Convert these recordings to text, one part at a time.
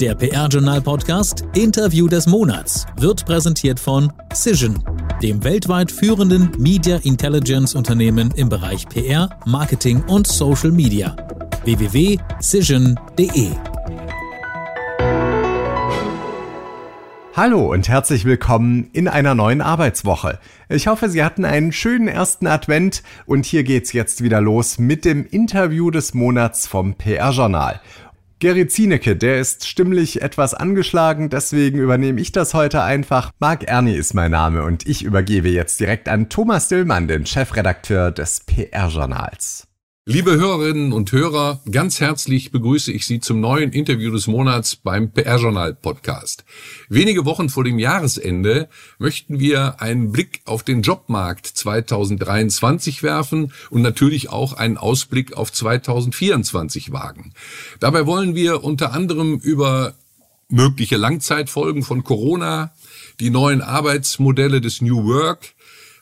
Der PR-Journal-Podcast Interview des Monats wird präsentiert von Cision, dem weltweit führenden Media Intelligence-Unternehmen im Bereich PR, Marketing und Social Media. www.cision.de Hallo und herzlich willkommen in einer neuen Arbeitswoche. Ich hoffe, Sie hatten einen schönen ersten Advent und hier geht's jetzt wieder los mit dem Interview des Monats vom PR-Journal. Gary Zienecke, der ist stimmlich etwas angeschlagen, deswegen übernehme ich das heute einfach. Marc Erni ist mein Name und ich übergebe jetzt direkt an Thomas Dillmann, den Chefredakteur des PR-Journals. Liebe Hörerinnen und Hörer, ganz herzlich begrüße ich Sie zum neuen Interview des Monats beim PR-Journal Podcast. Wenige Wochen vor dem Jahresende möchten wir einen Blick auf den Jobmarkt 2023 werfen und natürlich auch einen Ausblick auf 2024 wagen. Dabei wollen wir unter anderem über mögliche Langzeitfolgen von Corona, die neuen Arbeitsmodelle des New Work,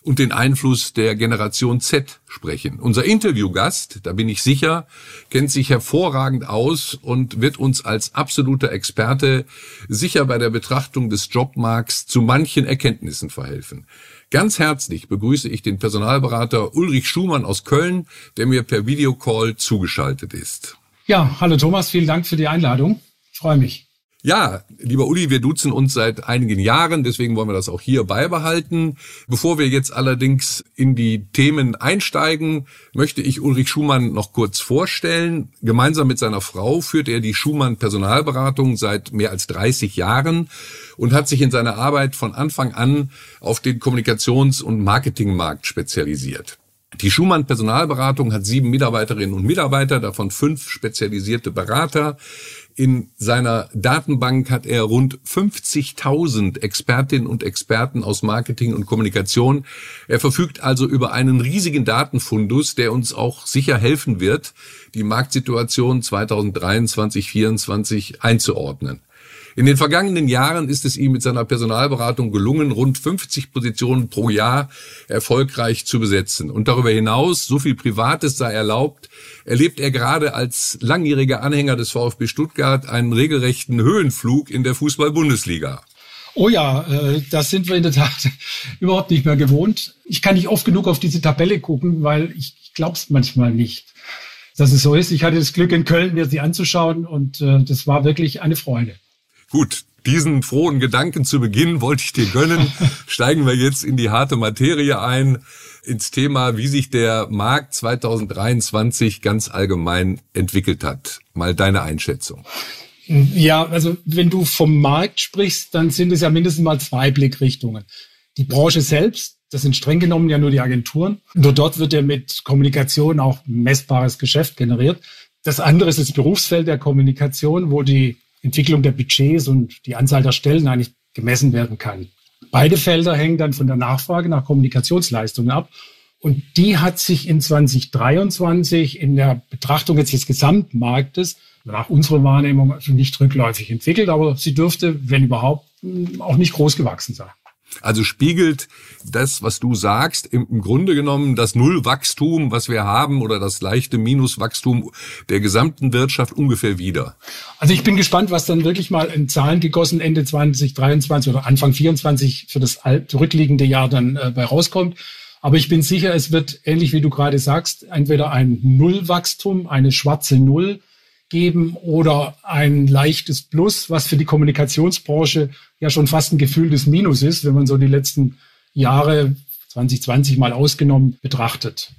und den Einfluss der Generation Z sprechen. Unser Interviewgast, da bin ich sicher, kennt sich hervorragend aus und wird uns als absoluter Experte sicher bei der Betrachtung des Jobmarkts zu manchen Erkenntnissen verhelfen. Ganz herzlich begrüße ich den Personalberater Ulrich Schumann aus Köln, der mir per Videocall zugeschaltet ist. Ja, hallo Thomas, vielen Dank für die Einladung. Ich freue mich. Ja, lieber Uli, wir duzen uns seit einigen Jahren, deswegen wollen wir das auch hier beibehalten. Bevor wir jetzt allerdings in die Themen einsteigen, möchte ich Ulrich Schumann noch kurz vorstellen. Gemeinsam mit seiner Frau führt er die Schumann Personalberatung seit mehr als 30 Jahren und hat sich in seiner Arbeit von Anfang an auf den Kommunikations- und Marketingmarkt spezialisiert. Die Schumann Personalberatung hat sieben Mitarbeiterinnen und Mitarbeiter, davon fünf spezialisierte Berater. In seiner Datenbank hat er rund 50.000 Expertinnen und Experten aus Marketing und Kommunikation. Er verfügt also über einen riesigen Datenfundus, der uns auch sicher helfen wird, die Marktsituation 2023-24 einzuordnen. In den vergangenen Jahren ist es ihm mit seiner Personalberatung gelungen, rund 50 Positionen pro Jahr erfolgreich zu besetzen. Und darüber hinaus, so viel Privates sei erlaubt, erlebt er gerade als langjähriger Anhänger des VfB Stuttgart einen regelrechten Höhenflug in der Fußball-Bundesliga. Oh ja, äh, das sind wir in der Tat überhaupt nicht mehr gewohnt. Ich kann nicht oft genug auf diese Tabelle gucken, weil ich glaube es manchmal nicht, dass es so ist. Ich hatte das Glück in Köln, mir sie anzuschauen und äh, das war wirklich eine Freude. Gut, diesen frohen Gedanken zu Beginn wollte ich dir gönnen. Steigen wir jetzt in die harte Materie ein, ins Thema, wie sich der Markt 2023 ganz allgemein entwickelt hat. Mal deine Einschätzung. Ja, also wenn du vom Markt sprichst, dann sind es ja mindestens mal zwei Blickrichtungen. Die Branche selbst, das sind streng genommen ja nur die Agenturen. Nur dort wird ja mit Kommunikation auch messbares Geschäft generiert. Das andere ist das Berufsfeld der Kommunikation, wo die Entwicklung der Budgets und die Anzahl der Stellen eigentlich gemessen werden kann. Beide Felder hängen dann von der Nachfrage nach Kommunikationsleistungen ab. Und die hat sich in 2023 in der Betrachtung jetzt des Gesamtmarktes nach unserer Wahrnehmung nicht rückläufig entwickelt, aber sie dürfte, wenn überhaupt, auch nicht groß gewachsen sein. Also spiegelt das, was du sagst, im, Grunde genommen das Nullwachstum, was wir haben, oder das leichte Minuswachstum der gesamten Wirtschaft ungefähr wieder. Also ich bin gespannt, was dann wirklich mal in Zahlen gegossen Ende 2023 oder Anfang 24 für das zurückliegende Jahr dann äh, bei rauskommt. Aber ich bin sicher, es wird ähnlich wie du gerade sagst, entweder ein Nullwachstum, eine schwarze Null geben oder ein leichtes Plus, was für die Kommunikationsbranche ja schon fast ein gefühltes Minus ist, wenn man so die letzten Jahre 2020 mal ausgenommen betrachtet.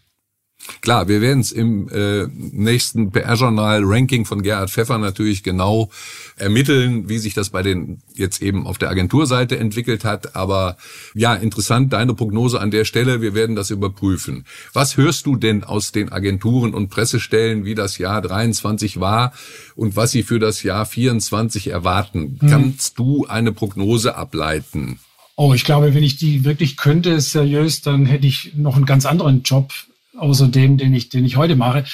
Klar, wir werden es im äh, nächsten PR-Journal-Ranking von Gerhard Pfeffer natürlich genau ermitteln, wie sich das bei den jetzt eben auf der Agenturseite entwickelt hat. Aber ja, interessant, deine Prognose an der Stelle. Wir werden das überprüfen. Was hörst du denn aus den Agenturen und Pressestellen, wie das Jahr 23 war und was sie für das Jahr 24 erwarten? Hm. Kannst du eine Prognose ableiten? Oh, ich glaube, wenn ich die wirklich könnte, seriös, dann hätte ich noch einen ganz anderen Job außer dem, den ich, den ich heute mache.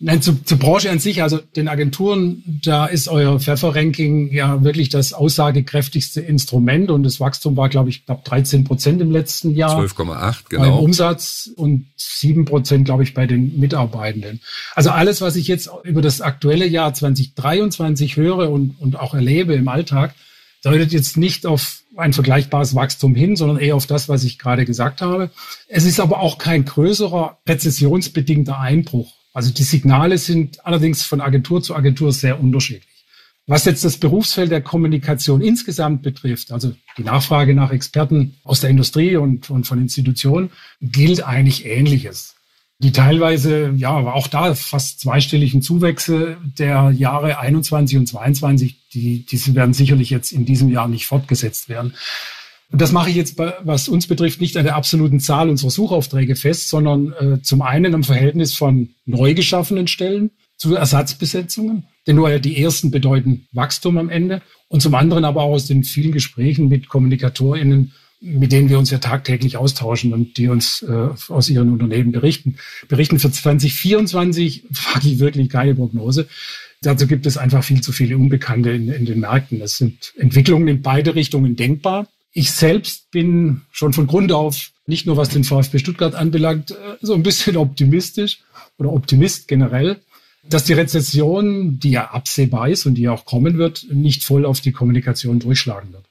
Nein, zu, zur Branche an sich, also den Agenturen, da ist euer Pfeffer-Ranking ja wirklich das aussagekräftigste Instrument und das Wachstum war, glaube ich, knapp 13 Prozent im letzten Jahr. 12,8, genau. Beim Umsatz und 7 Prozent, glaube ich, bei den Mitarbeitenden. Also alles, was ich jetzt über das aktuelle Jahr 2023 höre und, und auch erlebe im Alltag, deutet jetzt nicht auf ein vergleichbares Wachstum hin, sondern eher auf das, was ich gerade gesagt habe. Es ist aber auch kein größerer rezessionsbedingter Einbruch. Also die Signale sind allerdings von Agentur zu Agentur sehr unterschiedlich. Was jetzt das Berufsfeld der Kommunikation insgesamt betrifft, also die Nachfrage nach Experten aus der Industrie und, und von Institutionen, gilt eigentlich Ähnliches. Die teilweise, ja, aber auch da fast zweistelligen Zuwächse der Jahre 21 und 22, die, diese werden sicherlich jetzt in diesem Jahr nicht fortgesetzt werden. Und das mache ich jetzt, was uns betrifft, nicht an der absoluten Zahl unserer Suchaufträge fest, sondern äh, zum einen am Verhältnis von neu geschaffenen Stellen zu Ersatzbesetzungen, denn nur die ersten bedeuten Wachstum am Ende. Und zum anderen aber auch aus den vielen Gesprächen mit KommunikatorInnen, mit denen wir uns ja tagtäglich austauschen und die uns äh, aus ihren Unternehmen berichten. Berichten für 2024 wage ich wirklich keine Prognose. Dazu gibt es einfach viel zu viele Unbekannte in, in den Märkten. Es sind Entwicklungen in beide Richtungen denkbar. Ich selbst bin schon von Grund auf, nicht nur was den VfB Stuttgart anbelangt, äh, so ein bisschen optimistisch oder Optimist generell, dass die Rezession, die ja absehbar ist und die ja auch kommen wird, nicht voll auf die Kommunikation durchschlagen wird.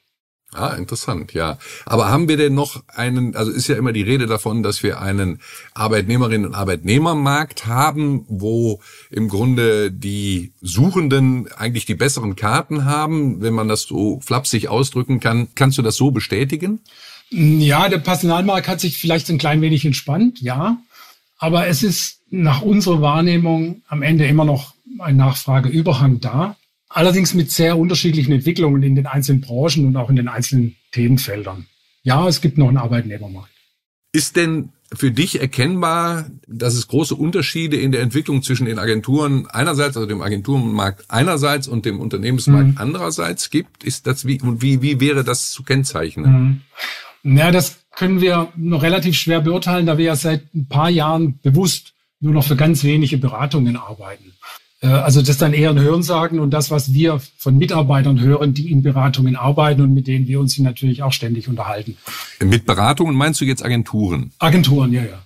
Ah, interessant, ja. Aber haben wir denn noch einen, also ist ja immer die Rede davon, dass wir einen Arbeitnehmerinnen- und Arbeitnehmermarkt haben, wo im Grunde die Suchenden eigentlich die besseren Karten haben, wenn man das so flapsig ausdrücken kann. Kannst du das so bestätigen? Ja, der Personalmarkt hat sich vielleicht ein klein wenig entspannt, ja. Aber es ist nach unserer Wahrnehmung am Ende immer noch ein Nachfrageüberhang da. Allerdings mit sehr unterschiedlichen Entwicklungen in den einzelnen Branchen und auch in den einzelnen Themenfeldern. Ja, es gibt noch einen Arbeitnehmermarkt. Ist denn für dich erkennbar, dass es große Unterschiede in der Entwicklung zwischen den Agenturen einerseits, also dem Agenturenmarkt einerseits und dem Unternehmensmarkt mhm. andererseits gibt? Ist das wie und wie wie wäre das zu kennzeichnen? Mhm. Ja, das können wir noch relativ schwer beurteilen, da wir ja seit ein paar Jahren bewusst nur noch für ganz wenige Beratungen arbeiten. Äh, also das ist dann eher ein Hörensagen und das, was wir von Mitarbeitern hören, die in Beratungen arbeiten und mit denen wir uns natürlich auch ständig unterhalten. Mit Beratungen meinst du jetzt Agenturen? Agenturen, ja, ja.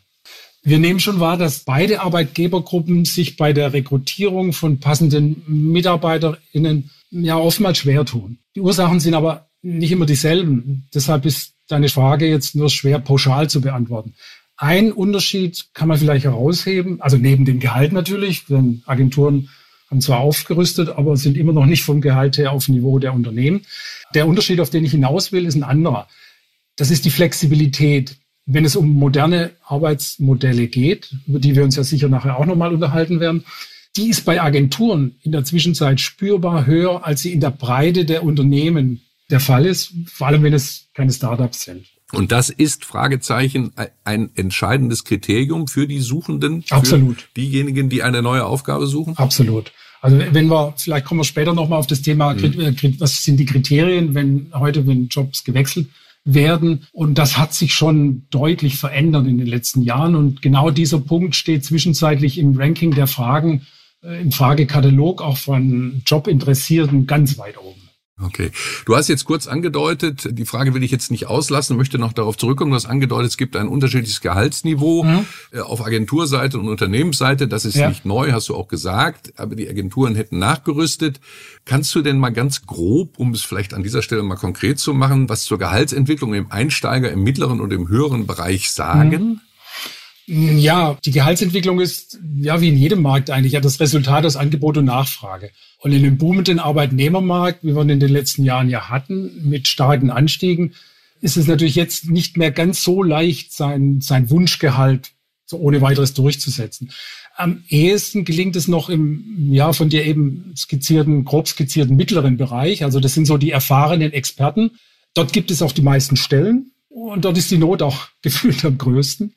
Wir nehmen schon wahr, dass beide Arbeitgebergruppen sich bei der Rekrutierung von passenden MitarbeiterInnen ja oftmals schwer tun. Die Ursachen sind aber nicht immer dieselben. Deshalb ist deine Frage jetzt nur schwer pauschal zu beantworten. Ein Unterschied kann man vielleicht herausheben, also neben dem Gehalt natürlich, denn Agenturen haben zwar aufgerüstet, aber sind immer noch nicht vom Gehalt her auf Niveau der Unternehmen. Der Unterschied, auf den ich hinaus will, ist ein anderer. Das ist die Flexibilität. Wenn es um moderne Arbeitsmodelle geht, über die wir uns ja sicher nachher auch nochmal unterhalten werden, die ist bei Agenturen in der Zwischenzeit spürbar höher, als sie in der Breite der Unternehmen der Fall ist, vor allem wenn es keine Startups sind. Und das ist, Fragezeichen, ein entscheidendes Kriterium für die Suchenden? Absolut. Für diejenigen, die eine neue Aufgabe suchen? Absolut. Also wenn wir, vielleicht kommen wir später nochmal auf das Thema, mhm. was sind die Kriterien, wenn heute, wenn Jobs gewechselt werden. Und das hat sich schon deutlich verändert in den letzten Jahren. Und genau dieser Punkt steht zwischenzeitlich im Ranking der Fragen, äh, im Fragekatalog auch von Jobinteressierten ganz weit oben. Okay. Du hast jetzt kurz angedeutet, die Frage will ich jetzt nicht auslassen, möchte noch darauf zurückkommen. Du hast angedeutet, es gibt ein unterschiedliches Gehaltsniveau mhm. Äh, auf Agenturseite und Unternehmensseite. Das ist ja. nicht neu, hast du auch gesagt, aber die Agenturen hätten nachgerüstet. Kannst du denn mal ganz grob, um es vielleicht an dieser Stelle mal konkret zu machen, was zur Gehaltsentwicklung im Einsteiger, im mittleren und im höheren Bereich sagen? Mhm. Ja, die Gehaltsentwicklung ist ja wie in jedem Markt eigentlich ja das Resultat aus Angebot und Nachfrage. Und in dem boomenden Arbeitnehmermarkt, wie wir ihn in den letzten Jahren ja hatten, mit starken Anstiegen, ist es natürlich jetzt nicht mehr ganz so leicht, sein, sein Wunschgehalt so ohne weiteres durchzusetzen. Am ehesten gelingt es noch im, ja, von dir eben skizzierten, grob skizzierten mittleren Bereich. Also das sind so die erfahrenen Experten. Dort gibt es auch die meisten Stellen und dort ist die Not auch gefühlt am größten.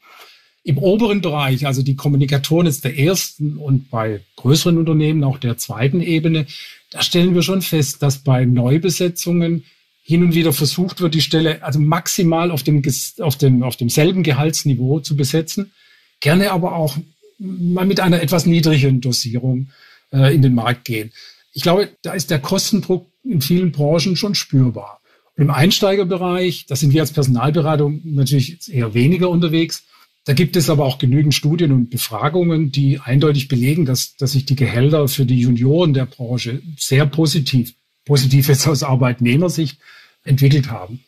Im oberen Bereich, also die Kommunikatoren ist der ersten und bei größeren Unternehmen auch der zweiten Ebene, da stellen wir schon fest, dass bei Neubesetzungen hin und wieder versucht wird, die Stelle also maximal auf dem, auf dem, auf demselben Gehaltsniveau zu besetzen. Gerne aber auch mal mit einer etwas niedrigen Dosierung äh, in den Markt gehen. Ich glaube, da ist der Kostendruck in vielen Branchen schon spürbar. Und Im Einsteigerbereich, da sind wir als Personalberatung natürlich eher weniger unterwegs. Da gibt es aber auch genügend Studien und Befragungen, die eindeutig belegen, dass, dass sich die Gehälter für die Junioren der Branche sehr positiv, positiv jetzt aus Arbeitnehmersicht entwickelt haben.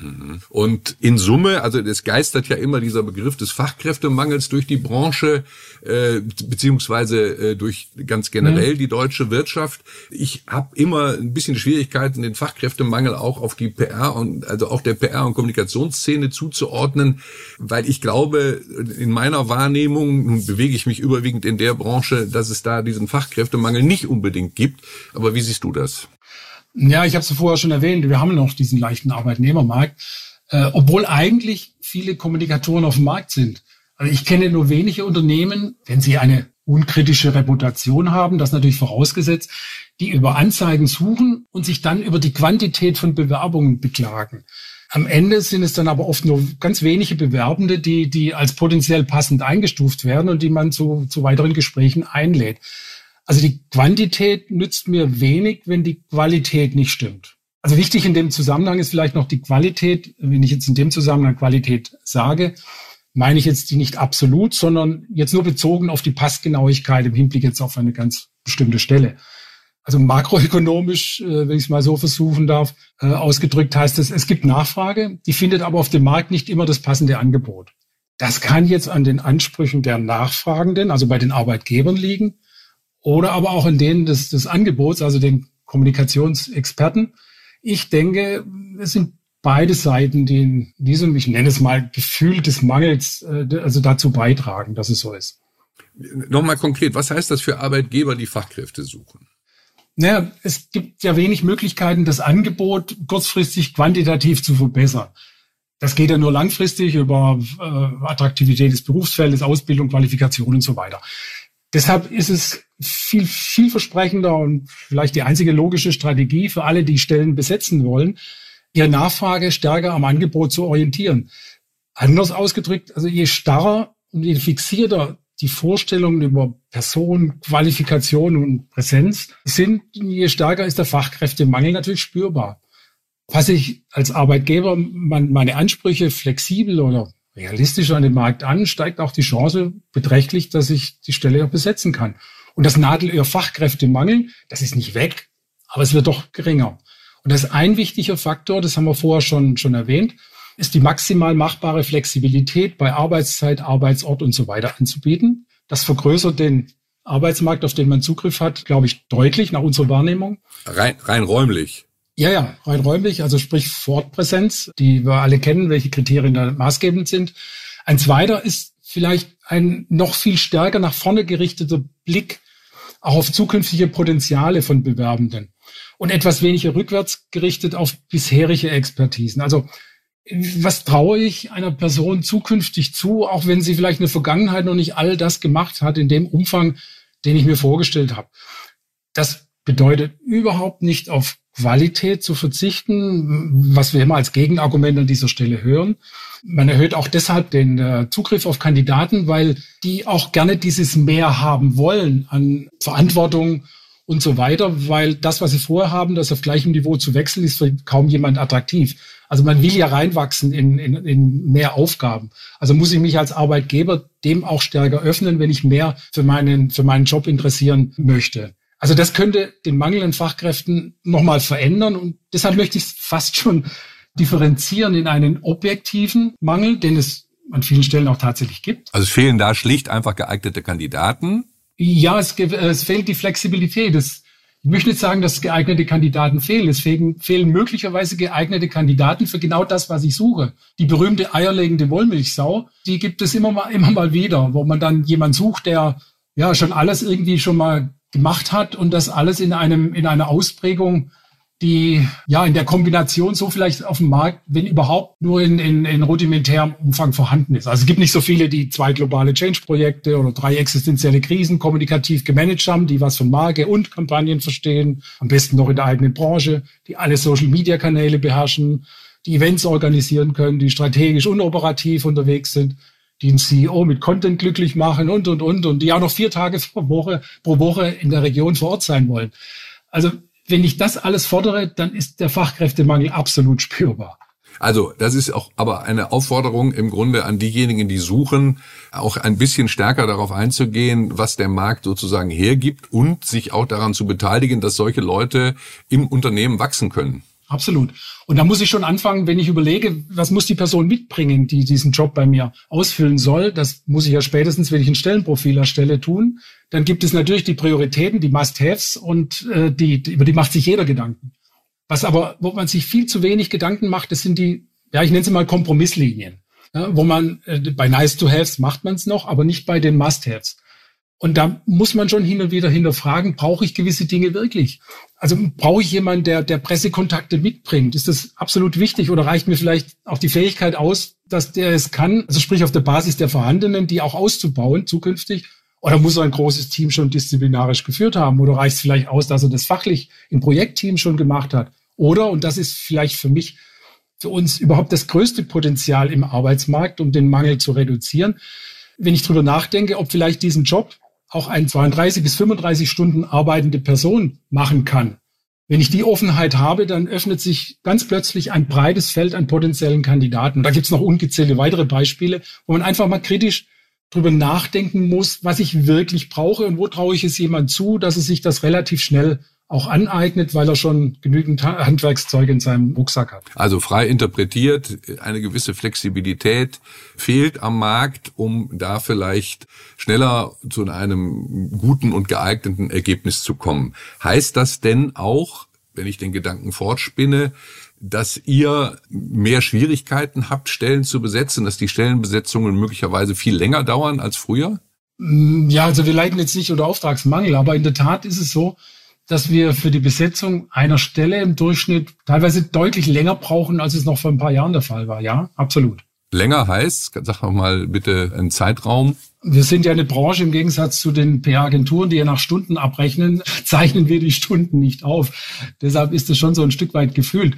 Mhm. Und in Summe, also es geistert ja immer dieser Begriff des Fachkräftemangels durch die Branche, äh, beziehungsweise äh, durch ganz generell mhm. die deutsche Wirtschaft. Ich habe immer ein bisschen Schwierigkeiten, den Fachkräftemangel auch auf die PR und also auch der PR und Kommunikationsszene zuzuordnen, weil ich glaube, in meiner Wahrnehmung, nun bewege ich mich überwiegend in der Branche, dass es da diesen Fachkräftemangel nicht unbedingt gibt. Aber wie siehst du das? Ja, ich habe es vorher schon erwähnt, wir haben noch diesen leichten Arbeitnehmermarkt, äh, obwohl eigentlich viele Kommunikatoren auf dem Markt sind. Also ich kenne nur wenige Unternehmen, wenn sie eine unkritische Reputation haben, das natürlich vorausgesetzt, die über Anzeigen suchen und sich dann über die Quantität von Bewerbungen beklagen. Am Ende sind es dann aber oft nur ganz wenige Bewerbende, die, die als potenziell passend eingestuft werden und die man zu, zu weiteren Gesprächen einlädt. Also die Quantität nützt mir wenig, wenn die Qualität nicht stimmt. Also wichtig in dem Zusammenhang ist vielleicht noch die Qualität. Wenn ich jetzt in dem Zusammenhang Qualität sage, meine ich jetzt die nicht absolut, sondern jetzt nur bezogen auf die Passgenauigkeit im Hinblick jetzt auf eine ganz bestimmte Stelle. Also makroökonomisch, äh, wenn ich es mal so versuchen darf, äh, ausgedrückt heißt es, es gibt Nachfrage, die findet aber auf dem Markt nicht immer das passende Angebot. Das kann jetzt an den Ansprüchen der Nachfragenden, also bei den Arbeitgebern liegen oder aber auch in denen des, des Angebots, also den Kommunikationsexperten. Ich denke, es sind beide Seiten, die in diesem, ich nenne es mal, Gefühl des Mangels, äh, also dazu beitragen, dass es so ist. Nochmal konkret, was heißt das für Arbeitgeber, die Fachkräfte suchen? Naja, es gibt ja wenig Möglichkeiten, das Angebot kurzfristig quantitativ zu verbessern. Das geht ja nur langfristig über äh, Attraktivität des Berufsfeldes, Ausbildung, Qualifikation und so weiter. Deshalb ist es viel, vielversprechender und vielleicht die einzige logische Strategie für alle, die Stellen besetzen wollen, ihre Nachfrage stärker am Angebot zu orientieren. Anders ausgedrückt, also je starrer und je fixierter die Vorstellungen über Person, Qualifikation und Präsenz sind, je stärker ist der Fachkräftemangel natürlich spürbar. Fasse ich als Arbeitgeber meine Ansprüche flexibel oder realistischer an den Markt an, steigt auch die Chance beträchtlich, dass ich die Stelle auch besetzen kann. Und das Nadelöhr Fachkräftemangel, das ist nicht weg, aber es wird doch geringer. Und das ist ein wichtiger Faktor, das haben wir vorher schon, schon erwähnt, ist die maximal machbare Flexibilität bei Arbeitszeit, Arbeitsort und so weiter anzubieten. Das vergrößert den Arbeitsmarkt, auf den man Zugriff hat, glaube ich, deutlich nach unserer Wahrnehmung. Rein, rein räumlich. Ja, ja, rein räumlich, also sprich Fortpräsenz, die wir alle kennen, welche Kriterien da maßgebend sind. Ein zweiter ist vielleicht ein noch viel stärker nach vorne gerichteter Blick auch auf zukünftige Potenziale von Bewerbenden und etwas weniger rückwärts gerichtet auf bisherige Expertisen. Also was traue ich einer Person zukünftig zu, auch wenn sie vielleicht in der Vergangenheit noch nicht all das gemacht hat in dem Umfang, den ich mir vorgestellt habe. Das bedeutet überhaupt nicht auf Qualität zu verzichten, was wir immer als Gegenargument an dieser Stelle hören. Man erhöht auch deshalb den äh, Zugriff auf Kandidaten, weil die auch gerne dieses Mehr haben wollen an Verantwortung und so weiter, weil das, was sie vorher haben, das auf gleichem Niveau zu wechseln, ist für kaum jemand attraktiv. Also man will ja reinwachsen in, in, in mehr Aufgaben. Also muss ich mich als Arbeitgeber dem auch stärker öffnen, wenn ich mehr für meinen, für meinen Job interessieren möchte. Also das könnte den Mangel an Fachkräften nochmal verändern und deshalb möchte ich es fast schon differenzieren in einen objektiven Mangel, den es an vielen Stellen auch tatsächlich gibt. Also es fehlen da schlicht einfach geeignete Kandidaten. Ja, es, es fehlt die Flexibilität. Es, ich möchte nicht sagen, dass geeignete Kandidaten fehlen. Es fehlen, fehlen möglicherweise geeignete Kandidaten für genau das, was ich suche. Die berühmte eierlegende Wollmilchsau, die gibt es immer mal, immer mal wieder, wo man dann jemand sucht, der ja schon alles irgendwie schon mal gemacht hat und das alles in einem, in einer Ausprägung, die ja in der Kombination so vielleicht auf dem Markt, wenn überhaupt, nur in, in, in rudimentärem Umfang vorhanden ist. Also es gibt nicht so viele, die zwei globale Change-Projekte oder drei existenzielle Krisen kommunikativ gemanagt haben, die was von Marke und Kampagnen verstehen, am besten noch in der eigenen Branche, die alle Social-Media-Kanäle beherrschen, die Events organisieren können, die strategisch und operativ unterwegs sind. Die CEO mit Content glücklich machen und, und, und, und die auch noch vier Tage pro Woche, pro Woche in der Region vor Ort sein wollen. Also wenn ich das alles fordere, dann ist der Fachkräftemangel absolut spürbar. Also, das ist auch aber eine Aufforderung im Grunde an diejenigen, die suchen, auch ein bisschen stärker darauf einzugehen, was der Markt sozusagen hergibt und sich auch daran zu beteiligen, dass solche Leute im Unternehmen wachsen können. Absolut. Und da muss ich schon anfangen, wenn ich überlege, was muss die Person mitbringen, die diesen Job bei mir ausfüllen soll. Das muss ich ja spätestens, wenn ich ein Stellenprofil erstelle, tun. Dann gibt es natürlich die Prioritäten, die Must-Haves und äh, die, über die macht sich jeder Gedanken. Was aber, wo man sich viel zu wenig Gedanken macht, das sind die, ja, ich nenne sie mal Kompromisslinien. Ja, wo man, äh, bei Nice-to-Haves macht man es noch, aber nicht bei den Must-Haves. Und da muss man schon hin und wieder hinterfragen, brauche ich gewisse Dinge wirklich? Also brauche ich jemanden, der, der Pressekontakte mitbringt? Ist das absolut wichtig oder reicht mir vielleicht auch die Fähigkeit aus, dass der es kann, also sprich auf der Basis der vorhandenen, die auch auszubauen zukünftig? Oder muss er ein großes Team schon disziplinarisch geführt haben? Oder reicht es vielleicht aus, dass er das fachlich im Projektteam schon gemacht hat? Oder, und das ist vielleicht für mich, für uns überhaupt das größte Potenzial im Arbeitsmarkt, um den Mangel zu reduzieren, wenn ich drüber nachdenke, ob vielleicht diesen Job auch eine 32 bis 35 Stunden arbeitende Person machen kann. Wenn ich die Offenheit habe, dann öffnet sich ganz plötzlich ein breites Feld an potenziellen Kandidaten. da gibt es noch ungezählte weitere Beispiele, wo man einfach mal kritisch drüber nachdenken muss, was ich wirklich brauche und wo traue ich es jemand zu, dass es sich das relativ schnell auch aneignet, weil er schon genügend Handwerkszeug in seinem Rucksack hat. Also frei interpretiert, eine gewisse Flexibilität fehlt am Markt, um da vielleicht schneller zu einem guten und geeigneten Ergebnis zu kommen. Heißt das denn auch, wenn ich den Gedanken fortspinne, dass ihr mehr Schwierigkeiten habt, Stellen zu besetzen, dass die Stellenbesetzungen möglicherweise viel länger dauern als früher? Ja, also wir leiden jetzt nicht unter Auftragsmangel, aber in der Tat ist es so, dass wir für die Besetzung einer Stelle im Durchschnitt teilweise deutlich länger brauchen, als es noch vor ein paar Jahren der Fall war. Ja, absolut. Länger heißt, sag doch mal bitte einen Zeitraum. Wir sind ja eine Branche im Gegensatz zu den PR-Agenturen, die ja nach Stunden abrechnen, zeichnen wir die Stunden nicht auf. Deshalb ist es schon so ein Stück weit gefühlt.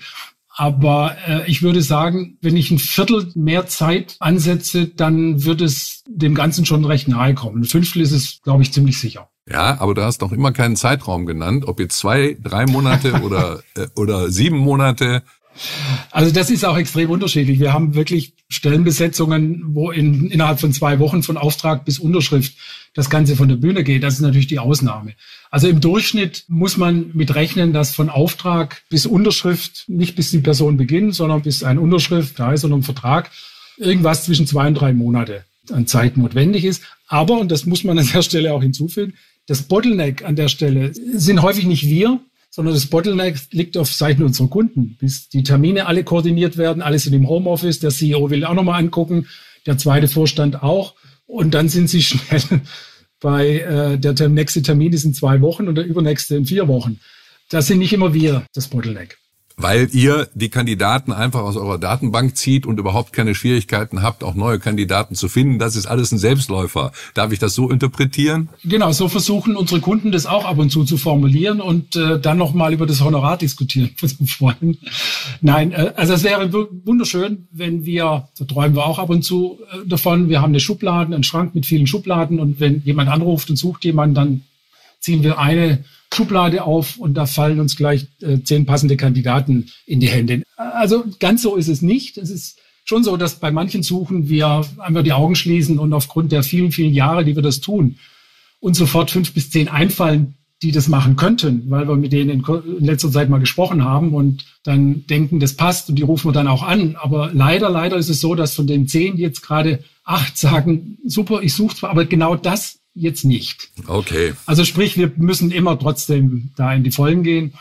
Aber äh, ich würde sagen, wenn ich ein Viertel mehr Zeit ansetze, dann wird es dem Ganzen schon recht nahe kommen. Ein Fünftel ist es, glaube ich, ziemlich sicher. Ja, aber du hast noch immer keinen Zeitraum genannt, ob jetzt zwei, drei Monate oder, äh, oder sieben Monate. Also das ist auch extrem unterschiedlich. Wir haben wirklich Stellenbesetzungen, wo in, innerhalb von zwei Wochen von Auftrag bis Unterschrift das Ganze von der Bühne geht. Das ist natürlich die Ausnahme. Also im Durchschnitt muss man mit rechnen, dass von Auftrag bis Unterschrift, nicht bis die Person beginnt, sondern bis eine Unterschrift da ist oder ein Vertrag, irgendwas zwischen zwei und drei Monate an Zeit notwendig ist. Aber, und das muss man an der Stelle auch hinzufügen, das Bottleneck an der Stelle sind häufig nicht wir, sondern das Bottleneck liegt auf Seiten unserer Kunden. Bis die Termine alle koordiniert werden, alles sind im Homeoffice, der CEO will auch nochmal angucken, der zweite Vorstand auch. Und dann sind sie schnell bei äh, der nächste Termin ist in zwei Wochen und der übernächste in vier Wochen. Das sind nicht immer wir, das Bottleneck weil ihr die Kandidaten einfach aus eurer Datenbank zieht und überhaupt keine Schwierigkeiten habt, auch neue Kandidaten zu finden. Das ist alles ein Selbstläufer. Darf ich das so interpretieren? Genau, so versuchen unsere Kunden das auch ab und zu zu formulieren und äh, dann nochmal über das Honorar diskutieren. Nein, äh, also es wäre wunderschön, wenn wir, so träumen wir auch ab und zu äh, davon, wir haben eine Schublade, einen Schrank mit vielen Schubladen und wenn jemand anruft und sucht jemanden, dann ziehen wir eine Schublade auf und da fallen uns gleich äh, zehn passende Kandidaten in die Hände. Also ganz so ist es nicht. Es ist schon so, dass bei manchen Suchen wir einfach die Augen schließen und aufgrund der vielen, vielen Jahre, die wir das tun, uns sofort fünf bis zehn einfallen, die das machen könnten, weil wir mit denen in, letzter Zeit mal gesprochen haben und dann denken, das passt und die rufen wir dann auch an. Aber leider, leider ist es so, dass von den zehn jetzt gerade acht sagen, super, ich suche zwar, aber genau das jetzt nicht. Okay. Also sprich, wir müssen immer trotzdem da in die Vollen gehen.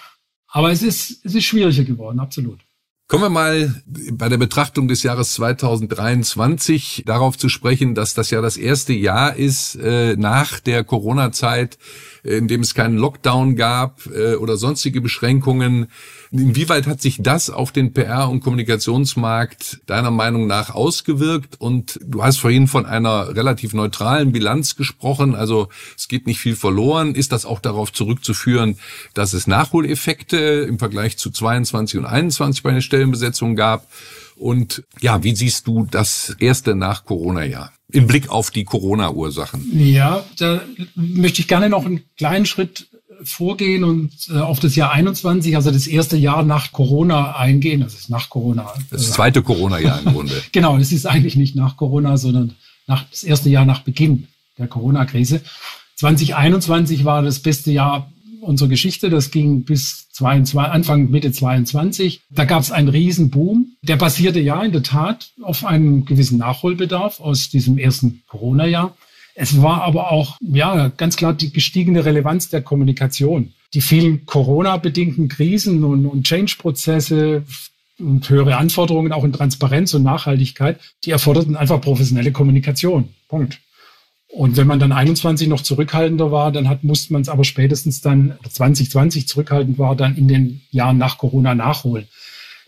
Aber es ist, es ist schwieriger geworden, absolut. Kommen wir mal bei der Betrachtung des Jahres 2023 darauf zu sprechen, dass das ja das erste Jahr ist äh, nach der Corona-Zeit, in dem es keinen Lockdown gab äh, oder sonstige Beschränkungen. Inwieweit hat sich das auf den PR- und Kommunikationsmarkt deiner Meinung nach ausgewirkt? Und du hast vorhin von einer relativ neutralen Bilanz gesprochen, also es geht nicht viel verloren. Ist das auch darauf zurückzuführen, dass es Nachholeffekte im Vergleich zu 22 und 21 bei den Stellenbesetzungen gab? Und ja, wie siehst du das erste nach Corona-Jahr? Im Blick auf die Corona-Ursachen. Ja, da möchte ich gerne noch einen kleinen Schritt vorgehen und äh, auf das Jahr 21, also das erste Jahr nach Corona eingehen. Das ist nach Corona. Das zweite Corona-Jahr im Grunde. genau, es ist eigentlich nicht nach Corona, sondern nach, das erste Jahr nach Beginn der Corona-Krise. 2021 war das beste Jahr unserer Geschichte. Das ging bis 22, Anfang, Mitte 22. Da gab es einen Riesenboom. Der basierte ja in der Tat auf einem gewissen Nachholbedarf aus diesem ersten Corona-Jahr. Es war aber auch, ja, ganz klar die gestiegene Relevanz der Kommunikation. Die vielen Corona-bedingten Krisen und, und Change-Prozesse und höhere Anforderungen auch in Transparenz und Nachhaltigkeit, die erforderten einfach professionelle Kommunikation. Punkt. Und wenn man dann 21 noch zurückhaltender war, dann hat, musste man es aber spätestens dann 2020 zurückhaltend war, dann in den Jahren nach Corona nachholen.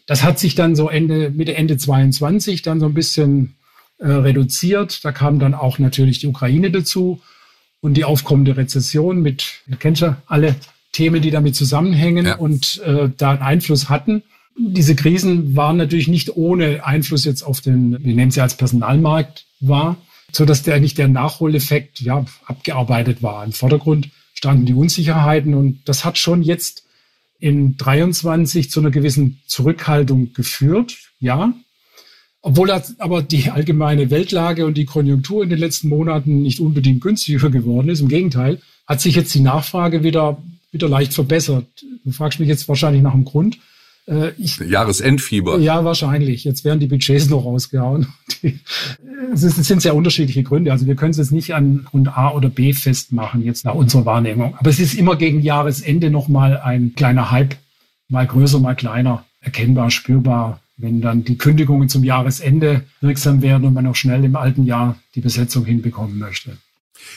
Das hat sich dann so Ende, Mitte, Ende 22 dann so ein bisschen äh, reduziert. Da kam dann auch natürlich die Ukraine dazu und die aufkommende Rezession mit, ihr kennt ja alle Themen, die damit zusammenhängen ja. und äh, da einen Einfluss hatten. Diese Krisen waren natürlich nicht ohne Einfluss jetzt auf den, wir nehmen sie als Personalmarkt wahr, so dass der nicht der Nachholeffekt ja, abgearbeitet war. Im Vordergrund standen die Unsicherheiten und das hat schon jetzt in 23 zu einer gewissen Zurückhaltung geführt. Ja, obwohl aber die allgemeine Weltlage und die Konjunktur in den letzten Monaten nicht unbedingt günstiger geworden ist. Im Gegenteil, hat sich jetzt die Nachfrage wieder, wieder leicht verbessert. Du fragst mich jetzt wahrscheinlich nach dem Grund. Äh, ich, Jahresendfieber. Ja, wahrscheinlich. Jetzt werden die Budgets noch rausgehauen. es, sind sehr unterschiedliche Gründe. Also wir können es jetzt nicht an Grund A oder B festmachen, jetzt nach unserer Wahrnehmung. Aber es ist immer gegen Jahresende nochmal ein kleiner Hype, mal größer, mal kleiner, erkennbar, spürbar wenn dann die Kündigungen zum Jahresende wirksam werden und man auch schnell im alten Jahr die Besetzung hinbekommen möchte.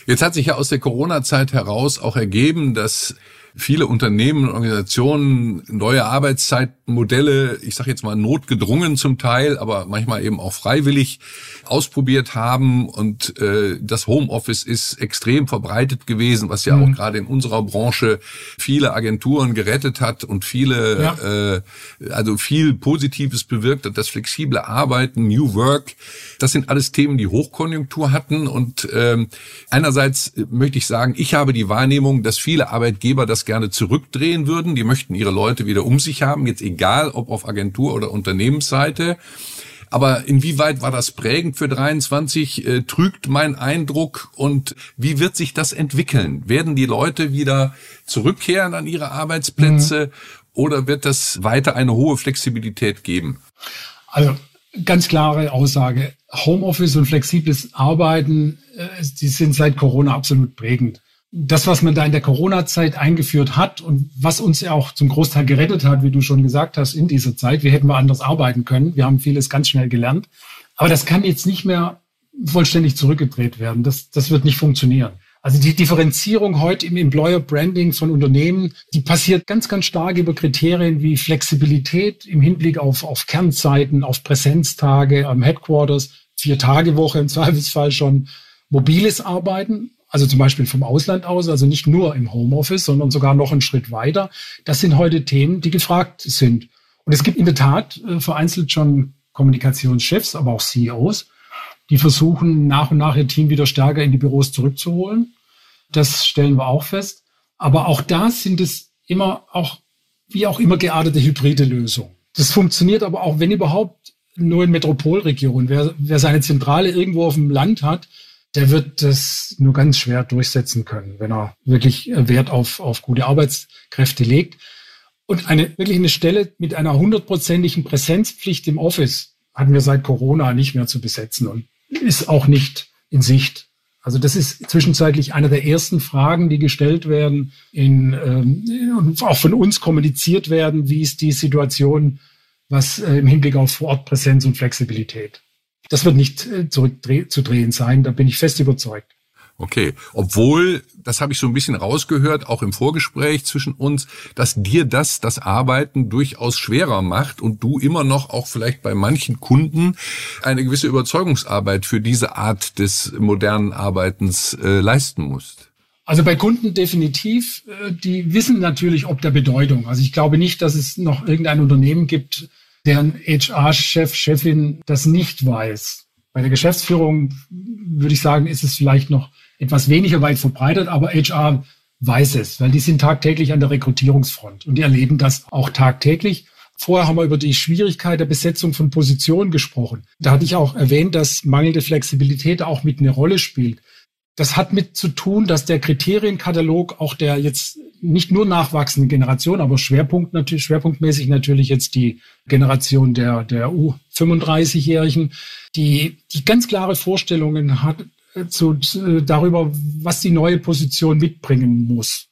Jetzt hat sich ja aus der Corona-Zeit heraus auch ergeben, dass viele Unternehmen und Organisationen neue Arbeitszeitmodelle, ich sage jetzt mal notgedrungen zum Teil, aber manchmal eben auch freiwillig ausprobiert haben. Und äh, das Homeoffice ist extrem verbreitet gewesen, was ja mhm. auch gerade in unserer Branche viele Agenturen gerettet hat und viele, ja. äh, also viel Positives bewirkt hat. Das flexible Arbeiten, New Work, das sind alles Themen, die Hochkonjunktur hatten. Und ähm, einerseits möchte ich sagen, ich habe die Wahrnehmung, dass viele Arbeitgeber das gerne zurückdrehen würden. Die möchten ihre Leute wieder um sich haben, jetzt egal ob auf Agentur- oder Unternehmensseite. Aber inwieweit war das prägend für 23? Äh, trügt mein Eindruck und wie wird sich das entwickeln? Werden die Leute wieder zurückkehren an ihre Arbeitsplätze mhm. oder wird das weiter eine hohe Flexibilität geben? Also ganz klare Aussage. Homeoffice und flexibles Arbeiten, äh, die sind seit Corona absolut prägend das, was man da in der Corona-Zeit eingeführt hat und was uns ja auch zum Großteil gerettet hat, wie du schon gesagt hast, in dieser Zeit, wir hätten mal anders arbeiten können. Wir haben vieles ganz schnell gelernt. Aber das kann jetzt nicht mehr vollständig zurückgedreht werden. Das, das wird nicht funktionieren. Also die Differenzierung heute im Employer Branding von Unternehmen, die passiert ganz, ganz stark über Kriterien wie Flexibilität im Hinblick auf, auf Kernzeiten, auf Präsenztage am Headquarters, vier Tage Woche im Zweifelsfall schon, mobiles Arbeiten, also zum Beispiel vom Ausland aus, also nicht nur im Homeoffice, sondern sogar noch einen Schritt weiter. Das sind heute Themen, die gefragt sind. Und es gibt in der Tat äh, vereinzelt schon Kommunikationschefs, aber auch CEOs, die versuchen, nach und nach ihr Team wieder stärker in die Büros zurückzuholen. Das stellen wir auch fest. Aber auch da sind es immer auch, wie auch immer geartete hybride Lösungen. Das funktioniert aber auch, wenn überhaupt, nur in Metropolregionen. Wer, wer seine Zentrale irgendwo auf dem Land hat, der wird das nur ganz schwer durchsetzen können, wenn er wirklich Wert auf, auf gute Arbeitskräfte legt. Und eine, wirklich eine Stelle mit einer hundertprozentigen Präsenzpflicht im Office hatten wir seit Corona nicht mehr zu besetzen und ist auch nicht in Sicht. Also das ist zwischenzeitlich eine der ersten Fragen, die gestellt werden in, ähm, und auch von uns kommuniziert werden. Wie ist die Situation, was äh, im Hinblick auf Vorortpräsenz und Flexibilität? Das wird nicht äh, zurückzudrehen sein, da bin ich fest überzeugt. Okay, obwohl, das habe ich so ein bisschen rausgehört, auch im Vorgespräch zwischen uns, dass dir das das Arbeiten durchaus schwerer macht und du immer noch auch vielleicht bei manchen Kunden eine gewisse Überzeugungsarbeit für diese Art des modernen Arbeitens äh, leisten musst. Also bei Kunden definitiv, äh, die wissen natürlich ob der Bedeutung. Also ich glaube nicht, dass es noch irgendein Unternehmen gibt, deren HR-Chef, Chefin das nicht weiß. Bei der Geschäftsführung würde ich sagen, ist es vielleicht noch etwas weniger weit verbreitet, aber HR weiß es, weil die sind tagtäglich an der Rekrutierungsfront und die erleben das auch tagtäglich. Vorher haben wir über die Schwierigkeit der Besetzung von Positionen gesprochen. Da hatte ich auch erwähnt, dass mangelnde Flexibilität auch mit eine Rolle spielt. Das hat mit zu tun, dass der Kriterienkatalog auch der jetzt nicht nur nachwachsenden Generation, aber Schwerpunkt natürlich, schwerpunktmäßig natürlich jetzt die Generation der, der U35-Jährigen, die, die ganz klare Vorstellungen hat äh, zu, zu, darüber, was die neue Position mitbringen muss.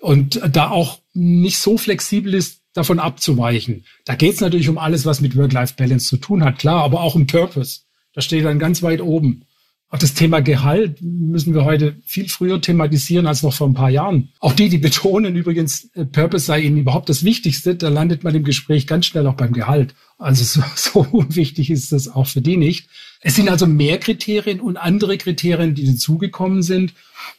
Und da auch nicht so flexibel ist, davon abzuweichen. Da geht es natürlich um alles, was mit Work-Life-Balance zu tun hat, klar, aber auch um Purpose. Das steht dann ganz weit oben. Auch das Thema Gehalt müssen wir heute viel früher thematisieren als noch vor ein paar Jahren. Auch die, die betonen übrigens, äh, Purpose sei ihnen überhaupt das Wichtigste, da landet man im Gespräch ganz schnell auch beim Gehalt. Also so, so unwichtig ist das auch für die nicht. Es sind also mehr Kriterien und andere Kriterien, die dazugekommen sind.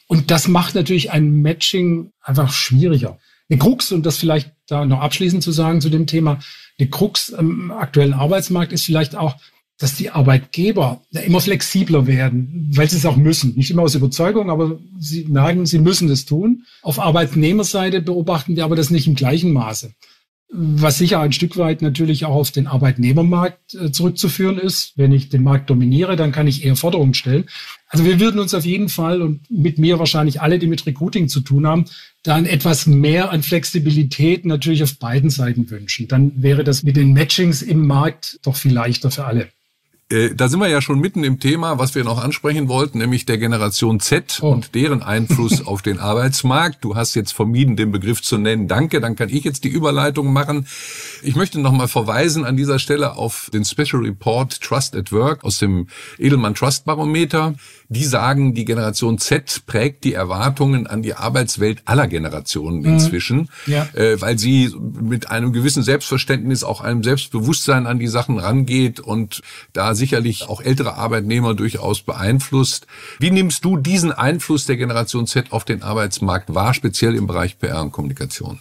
Und das macht natürlich ein Matching einfach schwieriger. Eine Krux, und das vielleicht da noch abschließend zu sagen zu dem Thema, eine Krux am aktuellen Arbeitsmarkt ist vielleicht auch, dass die Arbeitgeber immer flexibler werden, weil sie es auch müssen. Nicht immer aus Überzeugung, aber sie merken, sie müssen das tun. Auf Arbeitnehmerseite beobachten wir aber das nicht im gleichen Maße. Was sicher ein Stück weit natürlich auch auf den Arbeitnehmermarkt äh, zurückzuführen ist. Wenn ich den Markt dominiere, dann kann ich eher Forderungen stellen. Also wir würden uns auf jeden Fall und mit mir wahrscheinlich alle, die mit Recruiting zu tun haben, dann etwas mehr an Flexibilität natürlich auf beiden Seiten wünschen. Dann wäre das mit den Matchings im Markt doch viel leichter für alle. Äh, da sind wir ja schon mitten im Thema, was wir noch ansprechen wollten, nämlich der Generation Z oh. und deren Einfluss auf den Arbeitsmarkt. Du hast jetzt vermieden, den Begriff zu nennen. Danke, dann kann ich jetzt die Überleitung machen. Ich möchte nochmal verweisen an dieser Stelle auf den Special Report Trust at Work aus dem Edelmann Trust Barometer. Die sagen, die Generation Z prägt die Erwartungen an die Arbeitswelt aller Generationen mhm. inzwischen, ja. äh, weil sie mit einem gewissen Selbstverständnis, auch einem Selbstbewusstsein an die Sachen rangeht und da sicherlich auch ältere Arbeitnehmer durchaus beeinflusst. Wie nimmst du diesen Einfluss der Generation Z auf den Arbeitsmarkt wahr, speziell im Bereich PR und Kommunikation?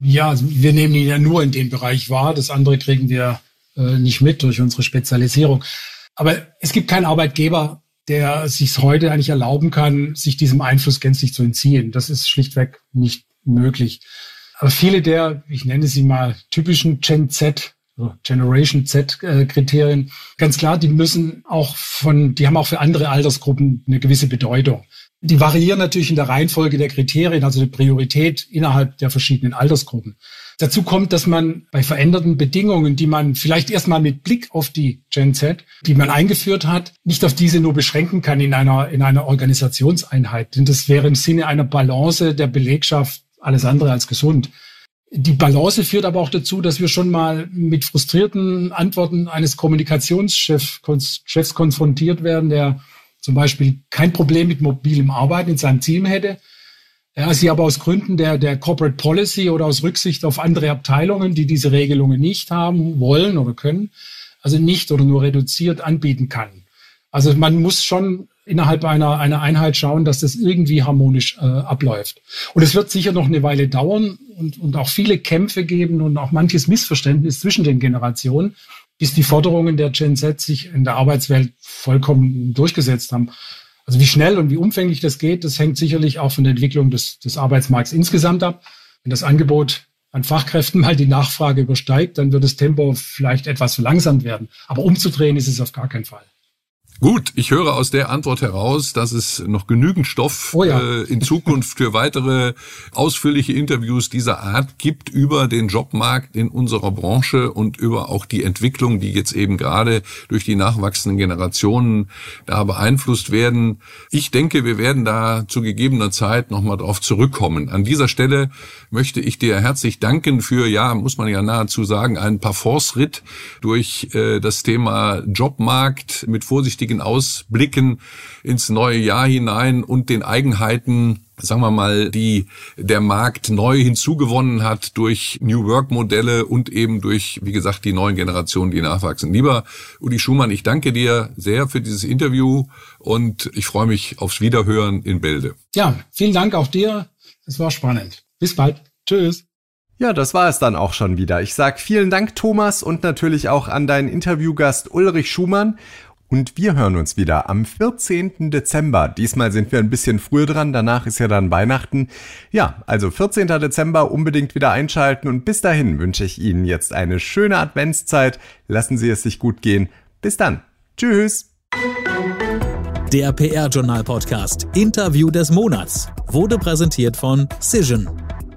Ja, also wir nehmen ihn ja nur in dem Bereich wahr. Das andere kriegen wir äh, nicht mit durch unsere Spezialisierung. Aber es gibt keinen Arbeitgeber, der sich heute eigentlich erlauben kann, sich diesem Einfluss gänzlich zu entziehen. Das ist schlichtweg nicht möglich. Aber viele der, ich nenne sie mal typischen Gen Z Generation Z äh. Ganz klar, die müssen auch von, die haben auch für andere Altersgruppen eine gewisse Bedeutung. Die variieren natürlich in der Reihenfolge der Kriterien, also die Priorität innerhalb der verschiedenen Altersgruppen. Dazu kommt, dass man bei veränderten Bedingungen, die man vielleicht erstmal mit Blick auf die Gen Z, die man eingeführt hat, nicht auf diese nur beschränken kann in einer, in einer Organisationseinheit. Denn das wäre im Sinne einer Balance der Belegschaft alles andere als gesund. Die Balance führt aber auch dazu, dass wir schon mal mit frustrierten Antworten eines Kommunikationschefs Chefs konfrontiert werden, der zum Beispiel kein Problem mit mobilem Arbeiten in seinem Team hätte, ja, sie aber aus Gründen der, der Corporate Policy oder aus Rücksicht auf andere Abteilungen, die diese Regelungen nicht haben wollen oder können, also nicht oder nur reduziert anbieten kann. Also man muss schon innerhalb einer, einer Einheit schauen, dass das irgendwie harmonisch äh, abläuft. Und es wird sicher noch eine Weile dauern und, und auch viele Kämpfe geben und auch manches Missverständnis zwischen den Generationen, bis die Forderungen der Gen Z sich in der Arbeitswelt vollkommen durchgesetzt haben. Also wie schnell und wie umfänglich das geht, das hängt sicherlich auch von der Entwicklung des, des Arbeitsmarkts insgesamt ab. Wenn das Angebot an Fachkräften mal die Nachfrage übersteigt, dann wird das Tempo vielleicht etwas verlangsamt werden. Aber umzudrehen ist es auf gar keinen Fall. Gut, ich höre aus der Antwort heraus, dass es noch genügend Stoff oh ja. äh, in Zukunft für weitere ausführliche Interviews dieser Art gibt über den Jobmarkt in unserer Branche und über auch die Entwicklung, die jetzt eben gerade durch die nachwachsenden Generationen da beeinflusst werden. Ich denke, wir werden da zu gegebener Zeit nochmal drauf zurückkommen. An dieser Stelle möchte ich dir herzlich danken für, ja, muss man ja nahezu sagen, einen Parforce-Ritt durch äh, das Thema Jobmarkt mit vorsichtigen vorsichtigen Ausblicken ins neue Jahr hinein und den Eigenheiten sagen wir mal, die der Markt neu hinzugewonnen hat durch New Work Modelle und eben durch, wie gesagt, die neuen Generationen, die nachwachsen. Lieber Uli Schumann, ich danke dir sehr für dieses Interview und ich freue mich aufs Wiederhören in Bälde. Ja, vielen Dank auch dir. Es war spannend. Bis bald. Tschüss. Ja, das war es dann auch schon wieder. Ich sag vielen Dank, Thomas, und natürlich auch an deinen Interviewgast Ulrich Schumann. Und wir hören uns wieder am 14. Dezember. Diesmal sind wir ein bisschen früher dran, danach ist ja dann Weihnachten. Ja, also 14. Dezember unbedingt wieder einschalten und bis dahin wünsche ich Ihnen jetzt eine schöne Adventszeit. Lassen Sie es sich gut gehen. Bis dann. Tschüss. Der PR-Journal-Podcast Interview des Monats wurde präsentiert von Cision,